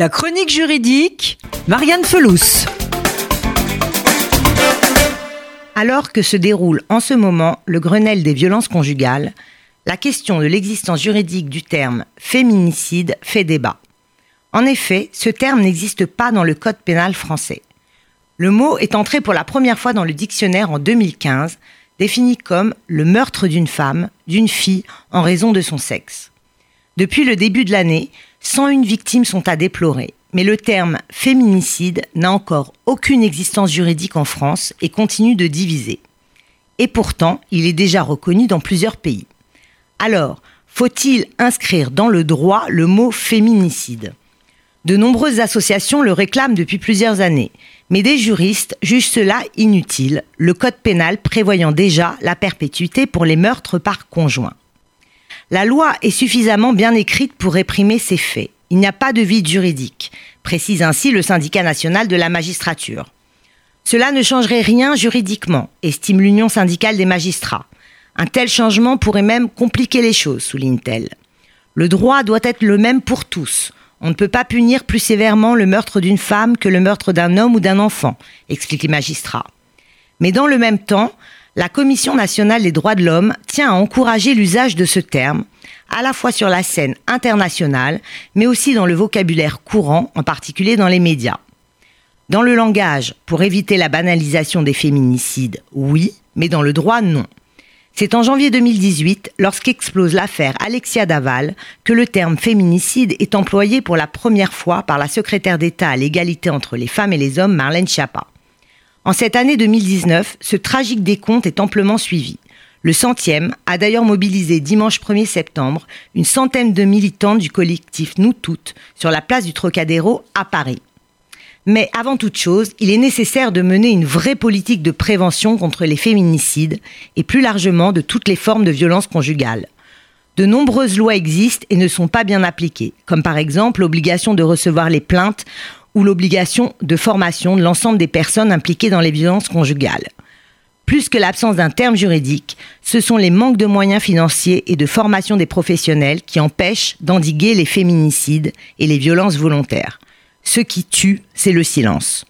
La chronique juridique, Marianne Felous. Alors que se déroule en ce moment le Grenelle des violences conjugales, la question de l'existence juridique du terme féminicide fait débat. En effet, ce terme n'existe pas dans le Code pénal français. Le mot est entré pour la première fois dans le dictionnaire en 2015, défini comme le meurtre d'une femme, d'une fille, en raison de son sexe. Depuis le début de l'année, 101 victimes sont à déplorer, mais le terme féminicide n'a encore aucune existence juridique en France et continue de diviser. Et pourtant, il est déjà reconnu dans plusieurs pays. Alors, faut-il inscrire dans le droit le mot féminicide? De nombreuses associations le réclament depuis plusieurs années, mais des juristes jugent cela inutile, le code pénal prévoyant déjà la perpétuité pour les meurtres par conjoint. La loi est suffisamment bien écrite pour réprimer ces faits. Il n'y a pas de vide juridique, précise ainsi le syndicat national de la magistrature. Cela ne changerait rien juridiquement, estime l'Union syndicale des magistrats. Un tel changement pourrait même compliquer les choses, souligne-t-elle. Le droit doit être le même pour tous. On ne peut pas punir plus sévèrement le meurtre d'une femme que le meurtre d'un homme ou d'un enfant, explique les magistrats. Mais dans le même temps, la Commission nationale des droits de l'homme tient à encourager l'usage de ce terme, à la fois sur la scène internationale, mais aussi dans le vocabulaire courant, en particulier dans les médias. Dans le langage, pour éviter la banalisation des féminicides, oui, mais dans le droit, non. C'est en janvier 2018, lorsqu'explose l'affaire Alexia Daval, que le terme féminicide est employé pour la première fois par la secrétaire d'État à l'égalité entre les femmes et les hommes, Marlène Schiappa. En cette année 2019, ce tragique décompte est amplement suivi. Le centième a d'ailleurs mobilisé dimanche 1er septembre une centaine de militants du collectif Nous Toutes sur la place du Trocadéro à Paris. Mais avant toute chose, il est nécessaire de mener une vraie politique de prévention contre les féminicides et plus largement de toutes les formes de violence conjugale. De nombreuses lois existent et ne sont pas bien appliquées, comme par exemple l'obligation de recevoir les plaintes ou l'obligation de formation de l'ensemble des personnes impliquées dans les violences conjugales. Plus que l'absence d'un terme juridique, ce sont les manques de moyens financiers et de formation des professionnels qui empêchent d'endiguer les féminicides et les violences volontaires. Ce qui tue, c'est le silence.